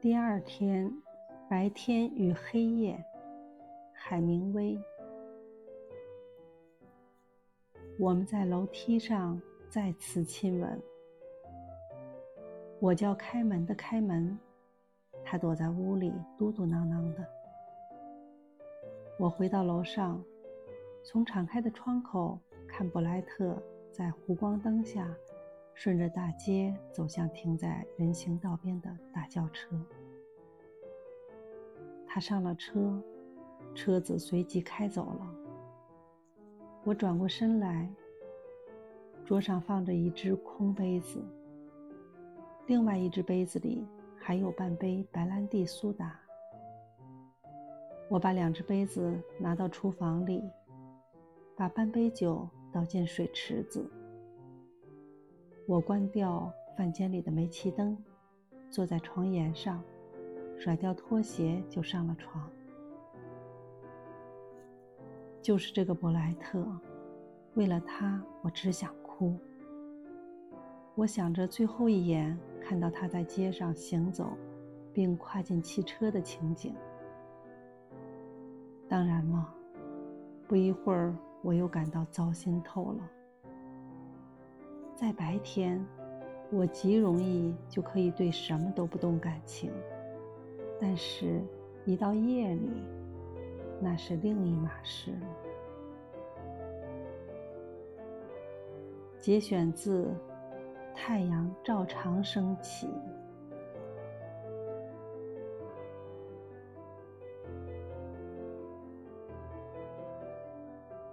第二天，白天与黑夜，海明威。我们在楼梯上再次亲吻。我叫开门的开门，他躲在屋里嘟嘟囔囔的。我回到楼上，从敞开的窗口看布莱特在湖光灯下。顺着大街走向停在人行道边的大轿车，他上了车，车子随即开走了。我转过身来，桌上放着一只空杯子，另外一只杯子里还有半杯白兰地苏打。我把两只杯子拿到厨房里，把半杯酒倒进水池子。我关掉饭间里的煤气灯，坐在床沿上，甩掉拖鞋就上了床。就是这个伯莱特，为了他，我只想哭。我想着最后一眼看到他在街上行走，并跨进汽车的情景。当然了，不一会儿我又感到糟心透了。在白天，我极容易就可以对什么都不动感情，但是，一到夜里，那是另一码事了。节选自《太阳照常升起》。